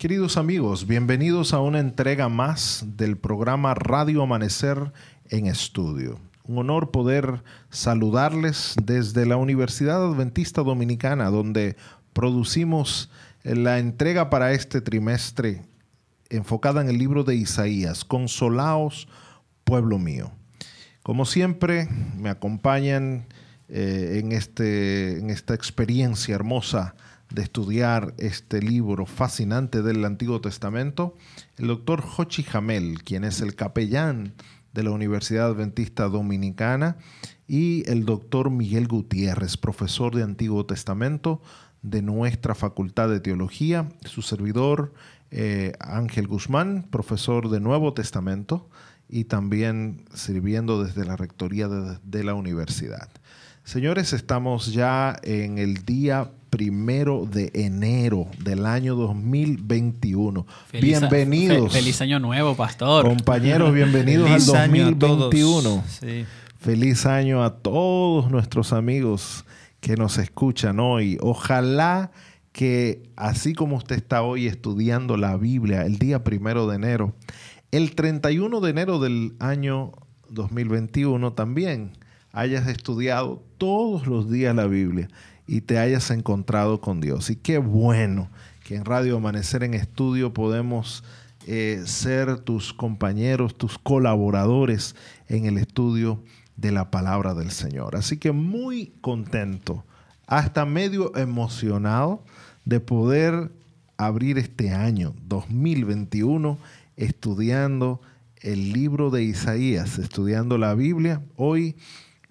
Queridos amigos, bienvenidos a una entrega más del programa Radio Amanecer en Estudio. Un honor poder saludarles desde la Universidad Adventista Dominicana, donde producimos la entrega para este trimestre enfocada en el libro de Isaías, Consolaos, pueblo mío. Como siempre, me acompañan eh, en, este, en esta experiencia hermosa de estudiar este libro fascinante del Antiguo Testamento, el doctor Jochi Jamel, quien es el capellán de la Universidad Adventista Dominicana, y el doctor Miguel Gutiérrez, profesor de Antiguo Testamento de nuestra Facultad de Teología, su servidor eh, Ángel Guzmán, profesor de Nuevo Testamento y también sirviendo desde la rectoría de la universidad. Señores, estamos ya en el día primero de enero del año 2021. bienvenidos. feliz año nuevo, pastor. Compañeros, bienvenidos al 2021. Feliz año a todos nuestros amigos que nos escuchan hoy. Ojalá que así como usted está hoy estudiando la Biblia el día primero de enero, el 31 de enero del año 2021 también hayas estudiado todos los días la Biblia y te hayas encontrado con Dios. Y qué bueno que en Radio Amanecer en Estudio podemos eh, ser tus compañeros, tus colaboradores en el estudio de la palabra del Señor. Así que muy contento, hasta medio emocionado de poder abrir este año 2021 estudiando el libro de Isaías, estudiando la Biblia. Hoy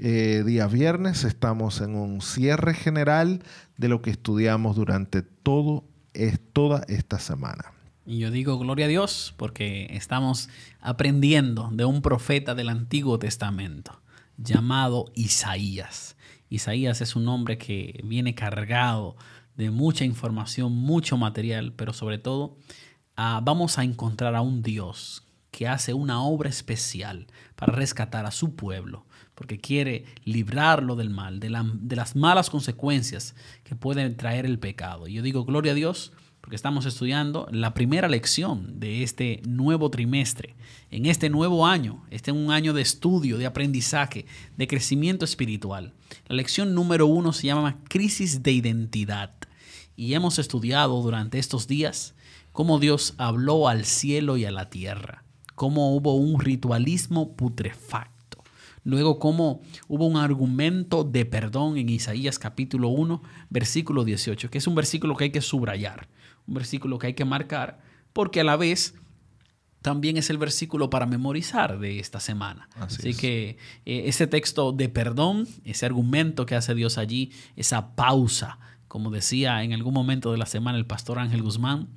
eh, día viernes estamos en un cierre general de lo que estudiamos durante todo, es, toda esta semana. Y yo digo gloria a Dios porque estamos aprendiendo de un profeta del Antiguo Testamento llamado Isaías. Isaías es un hombre que viene cargado de mucha información, mucho material, pero sobre todo ah, vamos a encontrar a un Dios que hace una obra especial para rescatar a su pueblo porque quiere librarlo del mal, de, las malas consecuencias que puede traer el pecado. Y yo digo, gloria a Dios, porque estamos estudiando la primera lección de este nuevo trimestre, en este nuevo año, este es un año de estudio, de aprendizaje, de crecimiento espiritual. La lección número uno se llama crisis de identidad. Y hemos estudiado durante estos días cómo Dios habló al cielo y a la tierra, cómo hubo un ritualismo putrefacto Luego, cómo hubo un argumento de perdón en Isaías capítulo 1, versículo 18, que es un versículo que hay que subrayar, un versículo que hay que marcar, porque a la vez también es el versículo para memorizar de esta semana. Así, que eh, ese texto de perdón, ese argumento que hace Dios allí, esa pausa, como decía en algún momento de la semana el pastor Ángel Guzmán,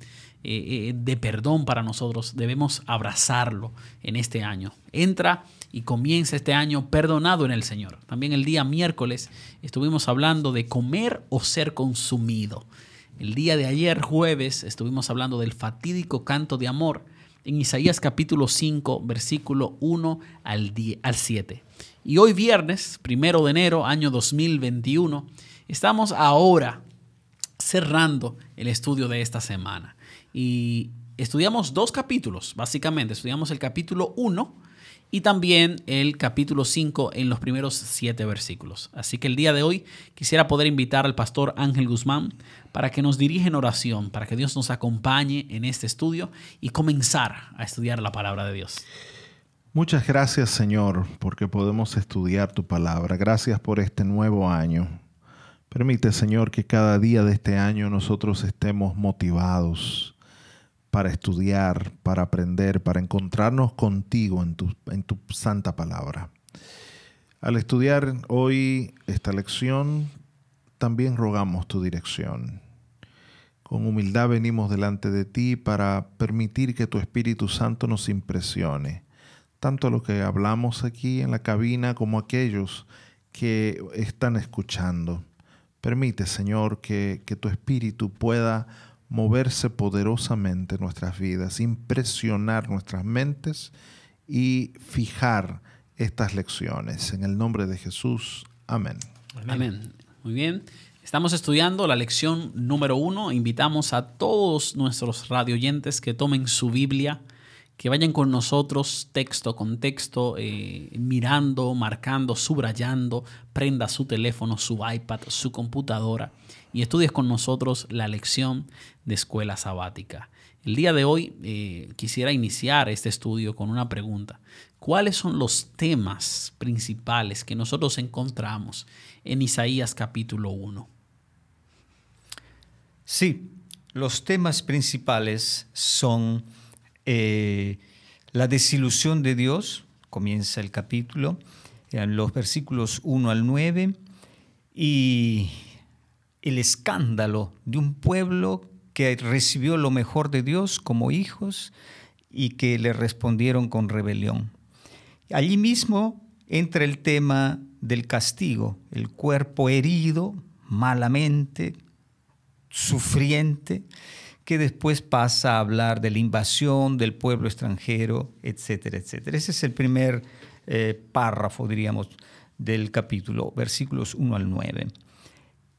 eh, eh, de perdón para nosotros, debemos abrazarlo en este año. Entra y comienza este año perdonado en el Señor. También el día miércoles estuvimos hablando de comer o ser consumido. El día de ayer, jueves, estuvimos hablando del fatídico canto de amor en Isaías capítulo 5, versículo 1 al, al 7. Y hoy viernes, primero de enero, año 2021, estamos ahora cerrando el estudio de esta semana. Y estudiamos dos capítulos, básicamente. Estudiamos el capítulo 1 y también el capítulo 5 en los primeros siete versículos. Así que el día de hoy quisiera poder invitar al pastor Ángel Guzmán para que nos dirija en oración, para que Dios nos acompañe en este estudio y comenzar a estudiar la palabra de Dios. Muchas gracias Señor porque podemos estudiar tu palabra. Gracias por este nuevo año. Permite Señor que cada día de este año nosotros estemos motivados para estudiar, para aprender, para encontrarnos contigo en tu, en tu santa palabra. Al estudiar hoy esta lección, también rogamos tu dirección. Con humildad venimos delante de ti para permitir que tu Espíritu Santo nos impresione, tanto lo que hablamos aquí en la cabina como aquellos que están escuchando. Permite, Señor, que, que tu Espíritu pueda moverse poderosamente en nuestras vidas, impresionar nuestras mentes y fijar estas lecciones. En el nombre de Jesús. Amén. Amén. Muy bien. Estamos estudiando la lección número uno. Invitamos a todos nuestros radioyentes que tomen su Biblia, que vayan con nosotros texto con texto, eh, mirando, marcando, subrayando, prenda su teléfono, su iPad, su computadora y estudies con nosotros la lección de escuela sabática. El día de hoy eh, quisiera iniciar este estudio con una pregunta. ¿Cuáles son los temas principales que nosotros encontramos en Isaías capítulo 1? Sí, los temas principales son eh, la desilusión de Dios, comienza el capítulo, en los versículos 1 al 9, y el escándalo de un pueblo que recibió lo mejor de Dios como hijos y que le respondieron con rebelión. Allí mismo entra el tema del castigo, el cuerpo herido malamente, sufriente, que después pasa a hablar de la invasión del pueblo extranjero, etcétera, etcétera. Ese es el primer eh, párrafo, diríamos, del capítulo, versículos 1 al 9.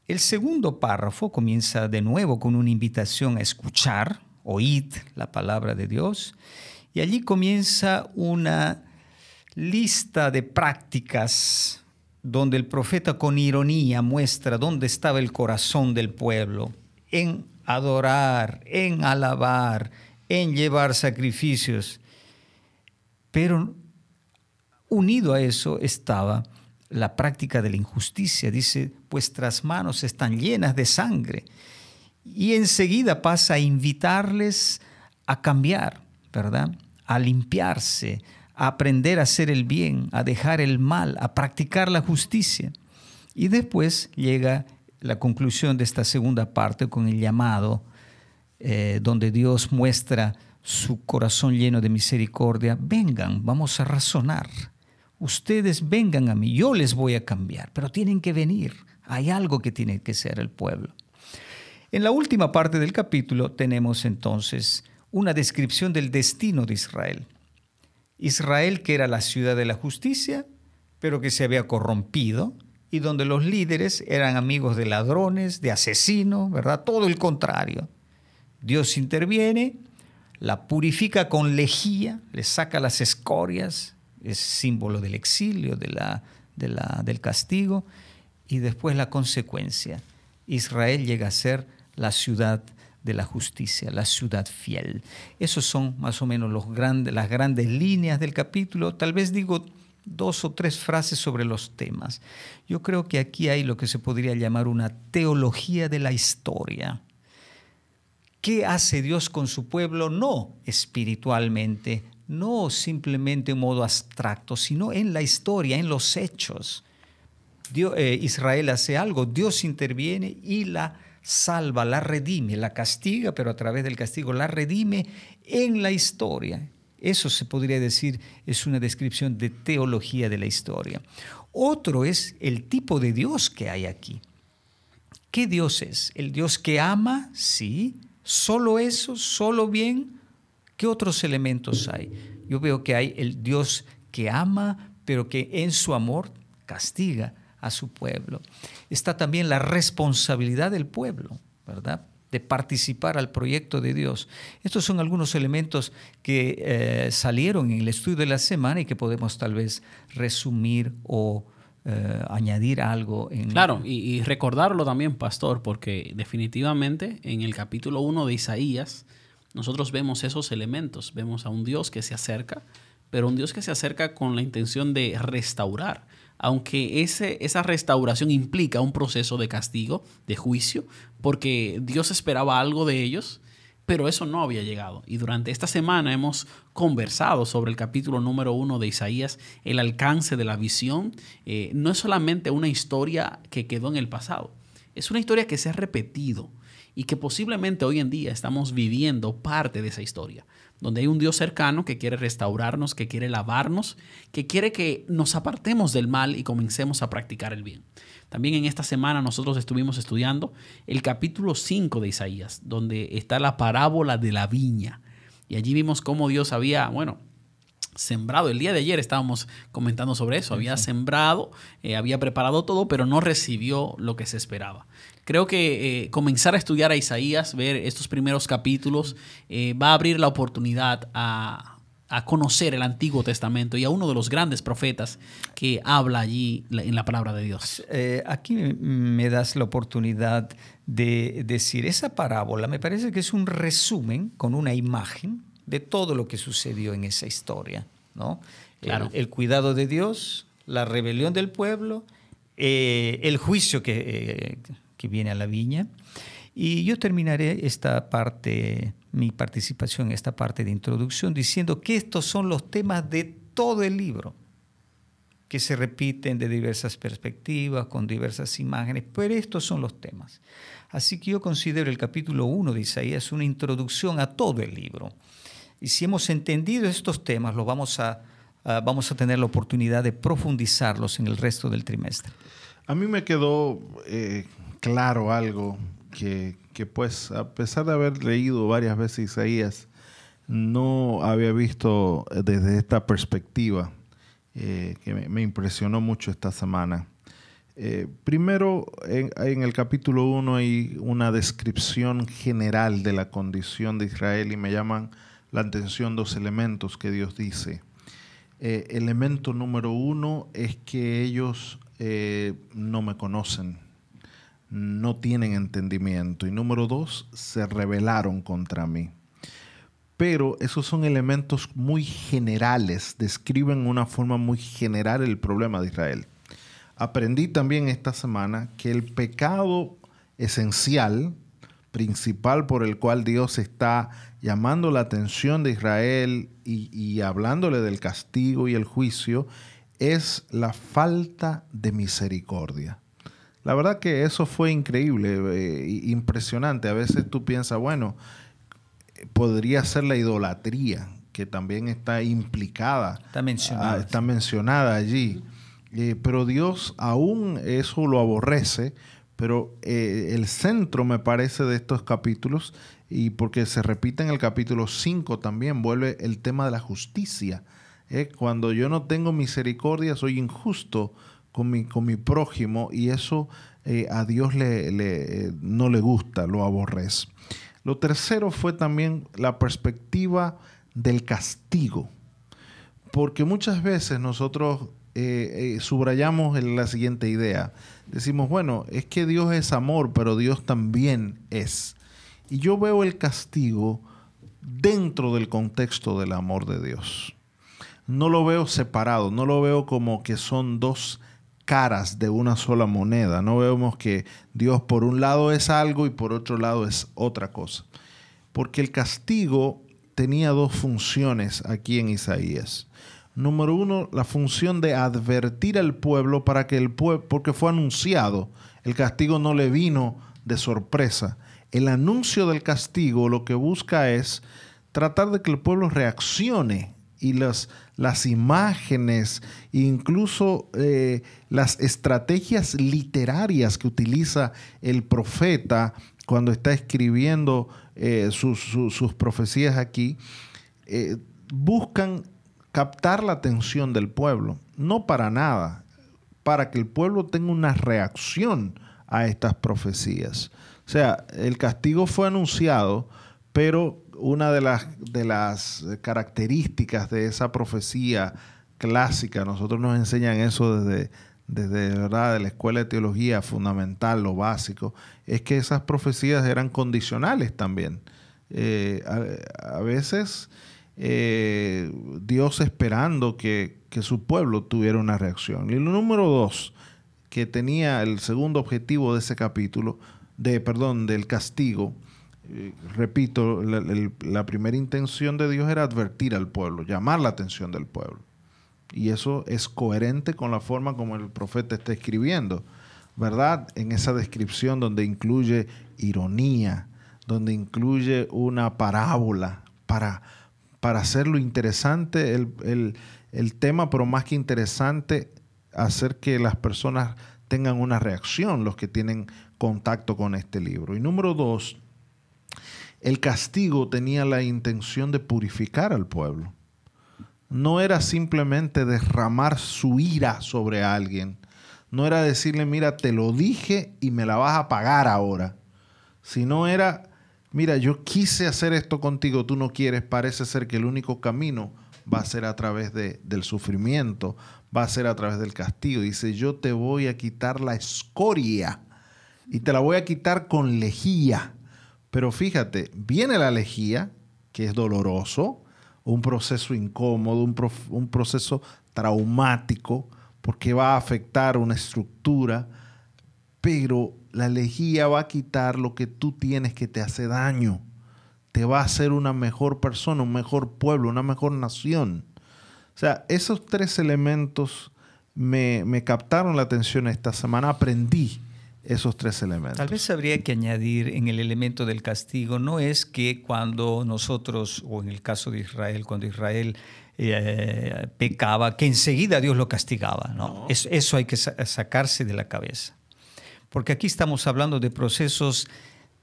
El segundo párrafo comienza de nuevo con una invitación a escuchar, oíd la palabra de Dios, y allí comienza una lista de prácticas donde el profeta con ironía muestra dónde estaba el corazón del pueblo, en adorar, en alabar, en llevar sacrificios. Pero unido a eso estaba la práctica de la injusticia. Dice, vuestras manos están llenas de sangre. Y enseguida pasa a invitarles a cambiar, ¿verdad? A limpiarse, a aprender a hacer el bien, a dejar el mal, a practicar la justicia. Y después llega la conclusión de esta segunda parte con el llamado, eh, donde Dios muestra su corazón lleno de misericordia. Vengan, vamos a razonar ustedes vengan a mí, yo les voy a cambiar, pero tienen que venir. Hay algo que tiene que ser el pueblo. En la última parte del capítulo tenemos entonces una descripción del destino de Israel. Israel que era la ciudad de la justicia, pero que se había corrompido y donde los líderes eran amigos de ladrones, de asesinos, ¿verdad? Todo el contrario. Dios interviene, la purifica con lejía, le saca las escorias, es símbolo del exilio, de la, del castigo, y después la consecuencia. Israel llega a ser la ciudad de la justicia, la ciudad fiel. Esos son más o menos los grandes, las grandes líneas del capítulo. Tal vez digo dos o tres frases sobre los temas. Yo creo que aquí hay lo que se podría llamar una teología de la historia. ¿Qué hace Dios con su pueblo? No espiritualmente, no simplemente en modo abstracto, sino en la historia, en los hechos. Eh, Israel hace algo, Dios interviene y la salva, la redime, la castiga, pero a través del castigo la redime en la historia. Eso se podría decir es una descripción de teología de la historia. Otro es el tipo de Dios que hay aquí. ¿Qué Dios es? ¿El Dios que ama? Sí. ¿Solo eso? ¿Solo bien? ¿Qué otros elementos hay? Yo veo que hay el Dios que ama, pero que en su amor castiga a su pueblo. Está también la responsabilidad del pueblo, ¿verdad? de participar al proyecto de Dios. Estos son algunos elementos que eh, salieron en el estudio de la semana y que podemos tal vez resumir o eh, añadir algo. En... Claro, y, y, recordarlo también, pastor, porque definitivamente en el capítulo 1 de Isaías nosotros vemos esos elementos. Vemos a un Dios que se acerca, pero un Dios que se acerca con la intención de restaurar. Aunque ese, esa restauración implica un proceso de castigo, de juicio, porque Dios esperaba algo de ellos, pero eso no había llegado. Y durante esta semana hemos conversado sobre el capítulo número uno de Isaías, el alcance de la visión. Eh, no es solamente una historia que quedó en el pasado, es una historia que se ha repetido y que posiblemente hoy en día estamos viviendo parte de esa historia, donde hay un Dios cercano que quiere restaurarnos, que quiere lavarnos, que quiere que nos apartemos del mal y comencemos a practicar el bien. También en esta semana nosotros estuvimos estudiando el capítulo 5 de Isaías, donde está la parábola de la viña. Y allí vimos cómo Dios había, bueno, sembrado. El día de ayer estábamos comentando sobre eso. Había sembrado, eh, había preparado todo, pero no recibió lo que se esperaba. Creo que eh, comenzar a estudiar a Isaías, ver estos primeros capítulos, eh, va a abrir la oportunidad a, conocer el Antiguo Testamento y a uno de los grandes profetas que habla allí en la palabra de Dios. aquí me das la oportunidad de decir, esa parábola me parece que es un resumen con una imagen de todo lo que sucedió en esa historia. ¿no? Claro. El, cuidado de Dios, la rebelión del pueblo, eh, el juicio que, eh, que, viene a la viña. Y yo terminaré esta parte, mi participación en esta parte de introducción, diciendo que estos son los temas de todo el libro, que se repiten de diversas perspectivas, con diversas imágenes, pero estos son los temas. Así que yo considero el capítulo 1 de Isaías una introducción a todo el libro. Y si hemos entendido estos temas, lo vamos a, vamos a tener la oportunidad de profundizarlos en el resto del trimestre. A mí me quedó eh, claro algo que, pues a pesar de haber leído varias veces Isaías, no había visto desde esta perspectiva eh, que me, impresionó mucho esta semana. Eh, primero, en, en, el capítulo 1 hay una descripción general de la condición de Israel y me llaman la atención dos elementos que Dios dice. Eh, elemento número uno es que ellos eh, no me conocen, no tienen entendimiento. Y número dos, se rebelaron contra mí. Pero esos son elementos muy generales, describen una forma muy general el problema de Israel. Aprendí también esta semana que el pecado esencial, principal por el cual Dios está llamando la atención de Israel y, hablándole del castigo y el juicio, es la falta de misericordia. La verdad que eso fue increíble, eh, impresionante. A veces tú piensas, bueno, podría ser la idolatría, que también está implicada. Está mencionada. Ah, está mencionada allí. Eh, pero Dios aún eso lo aborrece, pero eh, el centro, me parece, de estos capítulos y porque se repite en el capítulo 5 también, vuelve el tema de la justicia. ¿eh? Cuando yo no tengo misericordia, soy injusto con mi, con mi prójimo y eso eh, a Dios le, no le gusta, lo aborrece. Lo tercero fue también la perspectiva del castigo, porque muchas veces nosotros eh, subrayamos la siguiente idea. Decimos, bueno, es que Dios es amor, pero Dios también es. Y yo veo el castigo dentro del contexto del amor de Dios. No lo veo separado, no lo veo como que son dos caras de una sola moneda. No vemos que Dios por un lado es algo y por otro lado es otra cosa. Porque el castigo tenía dos funciones aquí en Isaías. Número uno, la función de advertir al pueblo para que el pueblo, porque fue anunciado, el castigo no le vino de sorpresa, el anuncio del castigo lo que busca es tratar de que el pueblo reaccione y las, las imágenes, incluso eh, las estrategias literarias que utiliza el profeta cuando está escribiendo eh, sus, profecías aquí, eh, buscan captar la atención del pueblo, no para nada, para que el pueblo tenga una reacción a estas profecías. O sea, el castigo fue anunciado, pero una de las, de las características de esa profecía clásica, nosotros nos enseñan eso desde, desde ¿verdad? de la escuela de teología fundamental, lo básico, es que esas profecías eran condicionales también. Eh, a, veces eh, Dios esperando que, que, su pueblo tuviera una reacción. Y lo número dos, que tenía el segundo objetivo de ese capítulo, de, perdón, del castigo, eh, repito, la, primera intención de Dios era advertir al pueblo, llamar la atención del pueblo. Y eso es coherente con la forma como el profeta está escribiendo, ¿verdad? En esa descripción donde incluye ironía, donde incluye una parábola para, para hacerlo interesante el, el tema, pero más que interesante, hacer que las personas tengan una reacción, los que tienen contacto con este libro. Y número dos, el castigo tenía la intención de purificar al pueblo. no era simplemente derramar su ira sobre alguien. No era decirle, mira, te lo dije y me la vas a pagar ahora. Sino era, mira, yo quise hacer esto contigo, tú no quieres, parece ser que el único camino va a ser a través de, del sufrimiento, va a ser a través del castigo. Dice, yo te voy a quitar la escoria y te la voy a quitar con lejía. Pero fíjate, viene la lejía, que es doloroso, un proceso incómodo, un, un proceso traumático, porque va a afectar una estructura, pero la lejía va a quitar lo que tú tienes que te hace daño. Te va a hacer una mejor persona, un mejor pueblo, una mejor nación. O sea, esos tres elementos me, me captaron la atención esta semana. Aprendí esos tres elementos. Tal vez habría que añadir en el elemento del castigo, no es que cuando nosotros, o en el caso de Israel, cuando Israel eh, pecaba, que enseguida Dios lo castigaba. ¿no? eso hay que sacarse de la cabeza. Porque aquí estamos hablando de procesos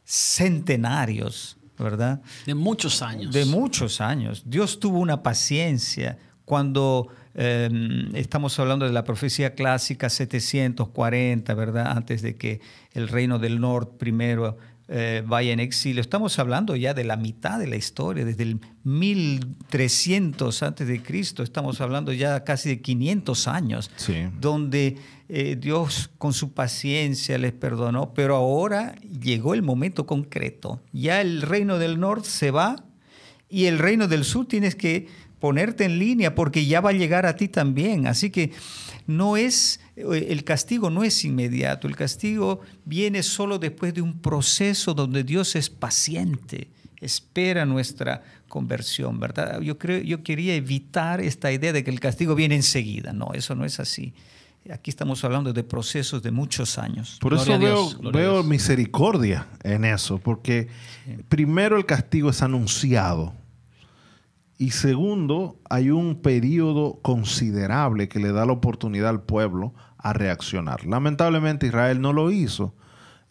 centenarios, ¿verdad? De muchos años. De muchos años. Dios tuvo una paciencia cuando Em, estamos hablando de la profecía clásica 740, ¿verdad? Antes de que el reino del norte primero eh, vaya en exilio. Estamos hablando ya de la mitad de la historia, desde el 1300 antes de Cristo. Estamos hablando ya casi de 500 años, donde eh, Dios con su paciencia les perdonó, pero ahora llegó el momento concreto. Ya el reino del norte se va y el reino del sur tienes que ponerte en línea porque ya va a llegar a ti también. Así que no es el castigo no es inmediato, el castigo viene solo después de un proceso donde Dios es paciente, espera nuestra conversión, ¿verdad? Yo creo yo quería evitar esta idea de que el castigo viene enseguida. No, eso no es así. Aquí estamos hablando de procesos de muchos años. Por eso veo, misericordia en eso, porque primero el castigo es anunciado. Y segundo, hay un periodo considerable que le da la oportunidad al pueblo a reaccionar. Lamentablemente Israel no lo hizo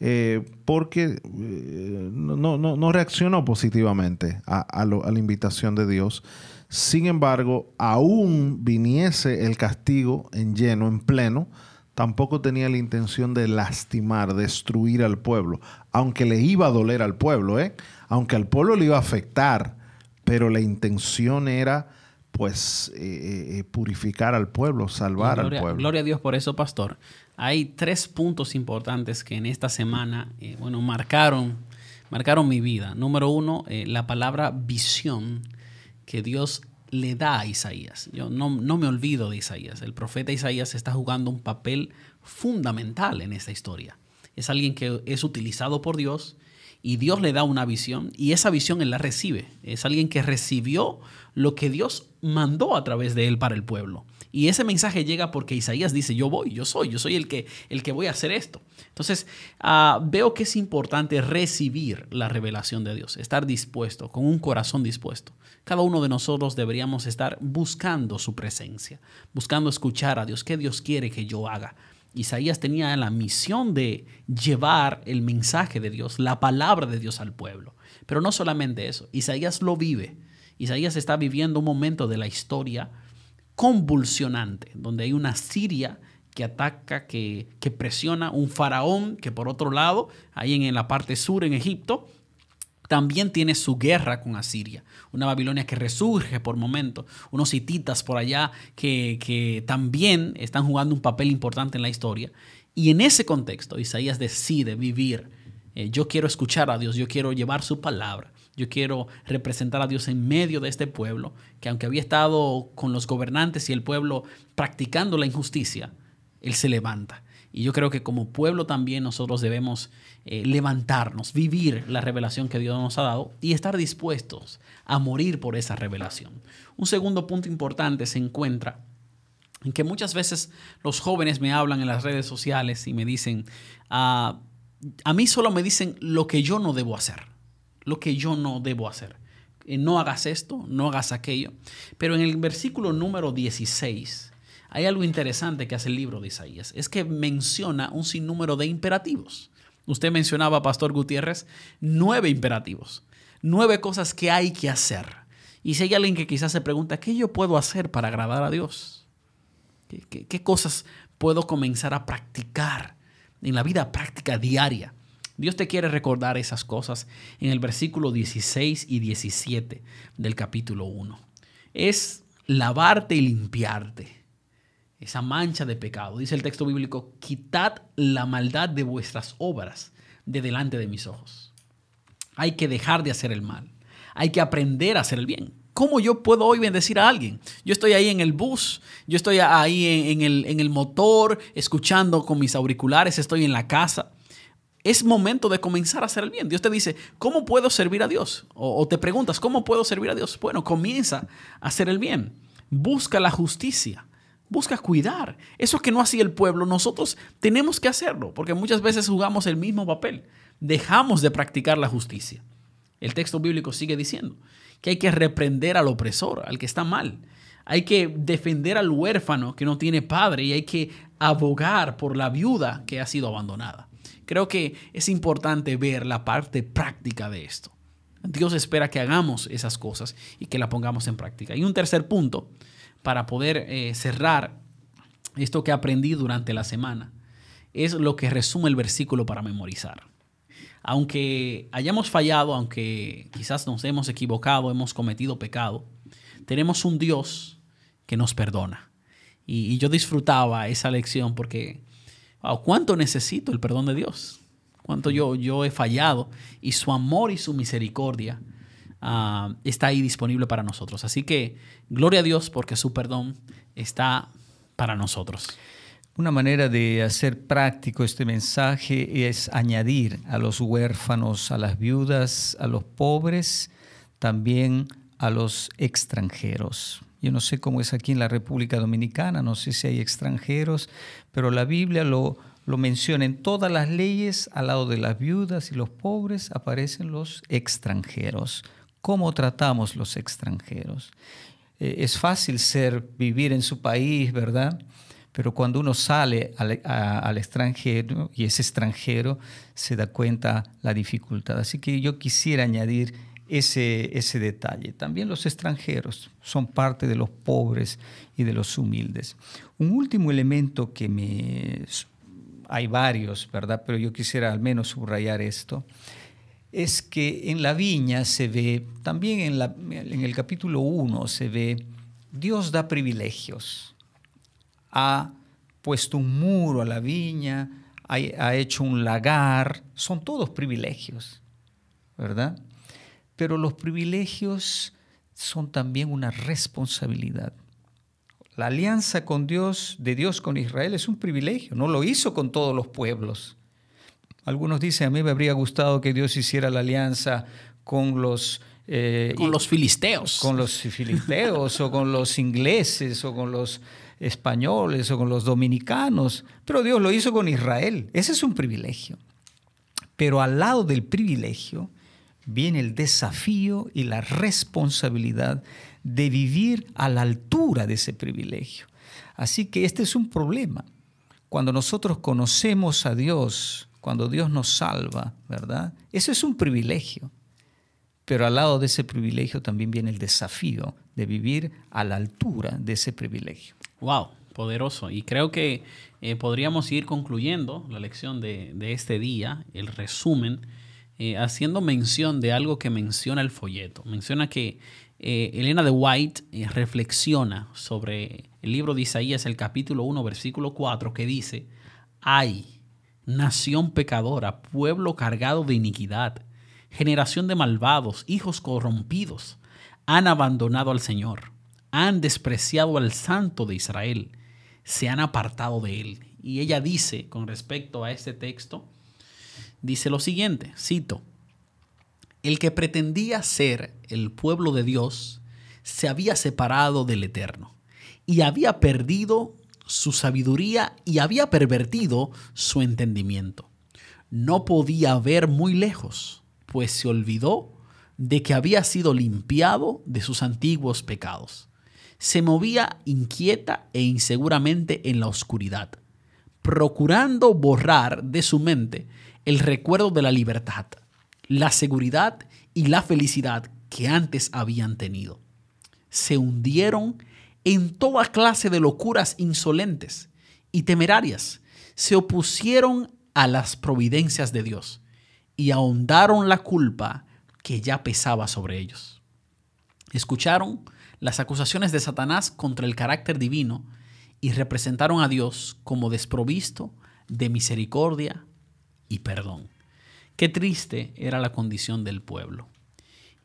eh, porque eh, no, reaccionó positivamente a, la invitación de Dios. Sin embargo, aún viniese el castigo en lleno, en pleno, tampoco tenía la intención de lastimar, destruir al pueblo, aunque le iba a doler al pueblo, ¿eh? aunque al pueblo le iba a afectar pero la intención era pues eh, eh, eh, purificar al pueblo, salvar al pueblo. Gloria a Dios por eso, pastor. Hay tres puntos importantes que en esta semana, bueno, marcaron, marcaron mi vida. Número uno, la palabra visión que Dios le da a Isaías. Yo no, no me olvido de Isaías. El profeta Isaías está jugando un papel fundamental en esta historia. Es alguien que es utilizado por Dios y Dios le da una visión y esa visión él la recibe. Es alguien que recibió lo que Dios mandó a través de él para el pueblo. Y ese mensaje llega porque Isaías dice, yo voy, yo soy, yo soy el que, el que voy a hacer esto. Entonces, ah, veo que es importante recibir la revelación de Dios, estar dispuesto, con un corazón dispuesto. Cada uno de nosotros deberíamos estar buscando su presencia, buscando escuchar a Dios, qué Dios quiere que yo haga, Isaías tenía la misión de llevar el mensaje de Dios, la palabra de Dios al pueblo. Pero no solamente eso, Isaías lo vive. Isaías está viviendo un momento de la historia convulsionante, donde hay una Siria que ataca, que, que presiona, un faraón que por otro lado, ahí en la parte sur, en Egipto, también tiene su guerra con Asiria, una Babilonia que resurge por momentos, unos hititas por allá que, también están jugando un papel importante en la historia. Y en ese contexto, Isaías decide vivir. Eh, yo quiero escuchar a Dios, yo quiero llevar su palabra, yo quiero representar a Dios en medio de este pueblo, que aunque había estado con los gobernantes y el pueblo practicando la injusticia, Él se levanta y yo creo que como pueblo también nosotros debemos eh, levantarnos, vivir la revelación que Dios nos ha dado y estar dispuestos a morir por esa revelación. Un segundo punto importante se encuentra en que muchas veces los jóvenes me hablan en las redes sociales y me dicen, ah, a mí solo me dicen lo que yo no debo hacer, lo que yo no debo hacer. Eh, no hagas esto, no hagas aquello. Pero en el versículo número 16, hay algo interesante que hace el libro de Isaías, es que menciona un sinnúmero de imperativos. Usted mencionaba, Pastor Gutiérrez, nueve imperativos, nueve cosas que hay que hacer. Y si hay alguien que quizás se pregunta, ¿qué yo puedo hacer para agradar a Dios? ¿Qué, cosas puedo comenzar a practicar en la vida práctica diaria? Dios te quiere recordar esas cosas en el versículo 16 y 17 del capítulo 1. Es lavarte y limpiarte. Esa mancha de pecado. Dice el texto bíblico, quitad la maldad de vuestras obras de delante de mis ojos. Hay que dejar de hacer el mal. Hay que aprender a hacer el bien. ¿Cómo yo puedo hoy bendecir a alguien? Yo estoy ahí en el bus, yo estoy ahí en, el, en el motor, escuchando con mis auriculares, estoy en la casa es momento de comenzar a hacer el bien. Dios te dice, ¿cómo puedo servir a Dios? O, te preguntas, ¿cómo puedo servir a Dios? Bueno, comienza a hacer el bien. Busca la justicia. Busca cuidar. Eso que no hacía el pueblo, nosotros tenemos que hacerlo, porque muchas veces jugamos el mismo papel. Dejamos de practicar la justicia. El texto bíblico sigue diciendo que hay que reprender al opresor, al que está mal. Hay que defender al huérfano que no tiene padre y hay que abogar por la viuda que ha sido abandonada. Creo que es importante ver la parte práctica de esto. Dios espera que hagamos esas cosas y que la pongamos en práctica. Y un tercer punto para poder eh, cerrar esto que aprendí durante la semana es lo que resume el versículo para memorizar. Aunque hayamos fallado, aunque quizás nos hemos equivocado, hemos cometido pecado, tenemos un Dios que nos perdona. y yo disfrutaba esa lección porque ¿Cuánto necesito el perdón de Dios? ¿Cuánto yo, yo he fallado? Y su amor y su misericordia ah, está ahí disponible para nosotros. Así que gloria a Dios porque su perdón está para nosotros. Una manera de hacer práctico este mensaje es añadir a los huérfanos, a las viudas, a los pobres, también a los extranjeros. Yo no sé cómo es aquí en la República Dominicana, no sé si hay extranjeros, pero la Biblia lo, lo menciona en todas las leyes, al lado de las viudas y los pobres aparecen los extranjeros. ¿Cómo tratamos los extranjeros? Eh, es fácil ser, vivir en su país, ¿verdad? Pero cuando uno sale al, al, extranjero y es extranjero, se da cuenta la dificultad. Así que yo quisiera añadir ese, ese detalle. También los extranjeros son parte de los pobres y de los humildes. Un último elemento que me... Hay varios, ¿verdad? Pero yo quisiera al menos subrayar esto. Es que en la viña se ve, también en, el capítulo 1 se ve, Dios da privilegios. Ha puesto un muro a la viña, ha, ha hecho un lagar, son todos privilegios, ¿verdad? Pero los privilegios son también una responsabilidad. La alianza con Dios, de Dios con Israel, es un privilegio. No lo hizo con todos los pueblos. Algunos dicen, a mí me habría gustado que Dios hiciera la alianza con los... Eh, con los filisteos. Con los filisteos o con los ingleses o con los españoles o con los dominicanos. Pero Dios lo hizo con Israel. Ese es un privilegio. Pero al lado del privilegio viene el desafío y la responsabilidad de vivir a la altura de ese privilegio. Así que este es un problema. Cuando nosotros conocemos a Dios, cuando Dios nos salva, ¿verdad? Eso es un privilegio. Pero al lado de ese privilegio también viene el desafío de vivir a la altura de ese privilegio. Wow, poderoso. Y creo que eh, podríamos ir concluyendo la lección de, este día, el resumen eh, haciendo mención de algo que menciona el folleto. Menciona que eh, Elena de White reflexiona sobre el libro de Isaías, el capítulo 1, versículo 4, que dice, ay, nación pecadora, pueblo cargado de iniquidad, generación de malvados, hijos corrompidos, han abandonado al Señor, han despreciado al Santo de Israel, se han apartado de él. Y ella dice con respecto a este texto, dice lo siguiente, cito, el que pretendía ser el pueblo de Dios se había separado del Eterno y había perdido su sabiduría y había pervertido su entendimiento. No podía ver muy lejos, pues se olvidó de que había sido limpiado de sus antiguos pecados. Se movía inquieta e inseguramente en la oscuridad, procurando borrar de su mente el recuerdo de la libertad, la seguridad y la felicidad que antes habían tenido. se hundieron en toda clase de locuras insolentes y temerarias. Se opusieron a las providencias de Dios y ahondaron la culpa que ya pesaba sobre ellos. Escucharon las acusaciones de Satanás contra el carácter divino y representaron a Dios como desprovisto de misericordia y perdón. Qué triste era la condición del pueblo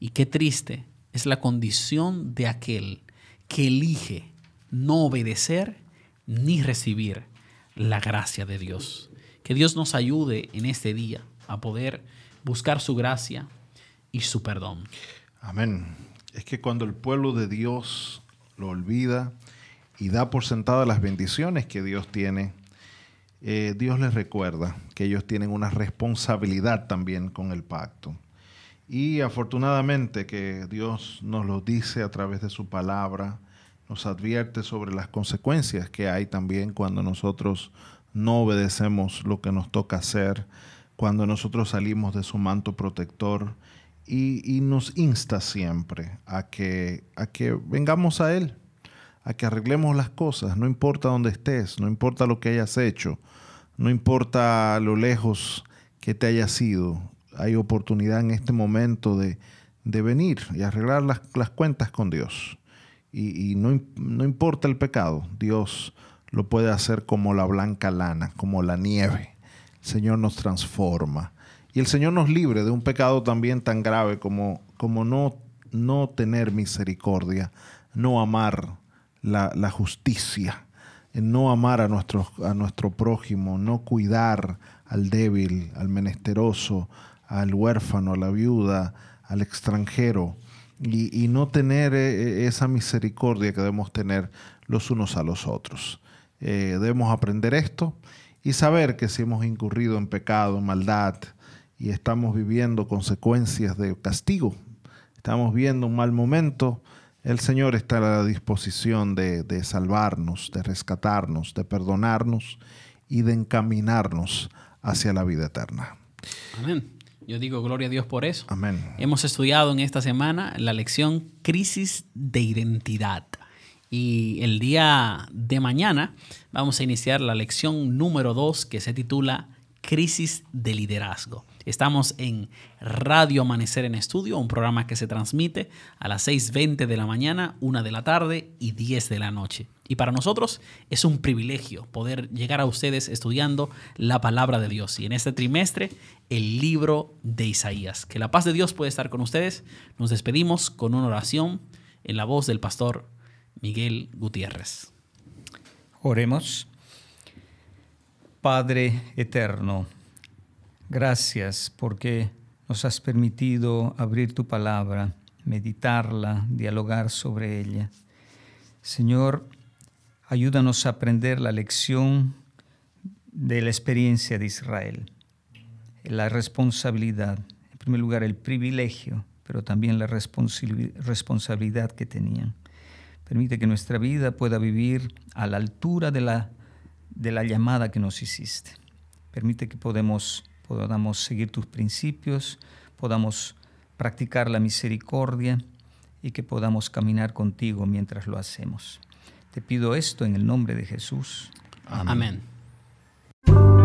y qué triste es la condición de aquel que elige no obedecer ni recibir la gracia de Dios. Que Dios nos ayude en este día a poder buscar su gracia y su perdón. Amén. Es que cuando el pueblo de Dios lo olvida y da por sentada las bendiciones que Dios tiene, eh, Dios les recuerda que ellos tienen una responsabilidad también con el pacto. Y afortunadamente que Dios nos lo dice a través de su palabra, nos advierte sobre las consecuencias que hay también cuando nosotros no obedecemos lo que nos toca hacer, cuando nosotros salimos de su manto protector y, nos insta siempre a que, a que vengamos a Él, a que arreglemos las cosas, no importa dónde estés, no importa lo que hayas hecho, no importa lo lejos que te hayas ido, hay oportunidad en este momento de, venir y arreglar las, cuentas con Dios. Y, no, no, importa el pecado, Dios lo puede hacer como la blanca lana, como la nieve. El Señor nos transforma. Y el Señor nos libre de un pecado también tan grave como, como no, no tener misericordia, no amar la, la justicia, no amar a nuestro, a nuestro prójimo, no cuidar al débil, al menesteroso, al huérfano, a la viuda, al extranjero, y, no tener eh, eh, esa misericordia que debemos tener los unos a los otros. Eh, debemos aprender esto y saber que si hemos incurrido en pecado, en maldad, y estamos viviendo consecuencias de castigo, estamos viendo un mal momento, el Señor está a la disposición de, de salvarnos, de rescatarnos, de perdonarnos y de encaminarnos hacia la vida eterna. Amén. Yo digo gloria a Dios por eso. Amén. Hemos estudiado en esta semana la lección Crisis de Identidad. Y el día de mañana vamos a iniciar la lección número 2 que se titula Crisis de Liderazgo. Estamos en Radio Amanecer en Estudio, un programa que se transmite a las 6.20 de la mañana, 1 de la tarde y 10 de la noche. Y para nosotros es un privilegio poder llegar a ustedes estudiando la palabra de Dios. Y en este trimestre, el libro de Isaías. Que la paz de Dios puede estar con ustedes. Nos despedimos con una oración en la voz del pastor Miguel Gutiérrez. Oremos. Padre eterno, gracias porque nos has permitido abrir tu palabra, meditarla, dialogar sobre ella. Señor, ayúdanos a aprender la lección de la experiencia de Israel, la responsabilidad, en primer lugar el privilegio, pero también la responsabilidad que tenían. Permite que nuestra vida pueda vivir a la altura de la, de la llamada que nos hiciste. Permite que podamos, podamos seguir tus principios, podamos practicar la misericordia y que podamos caminar contigo mientras lo hacemos. Te pido esto en el nombre de Jesús. Amén. Amén.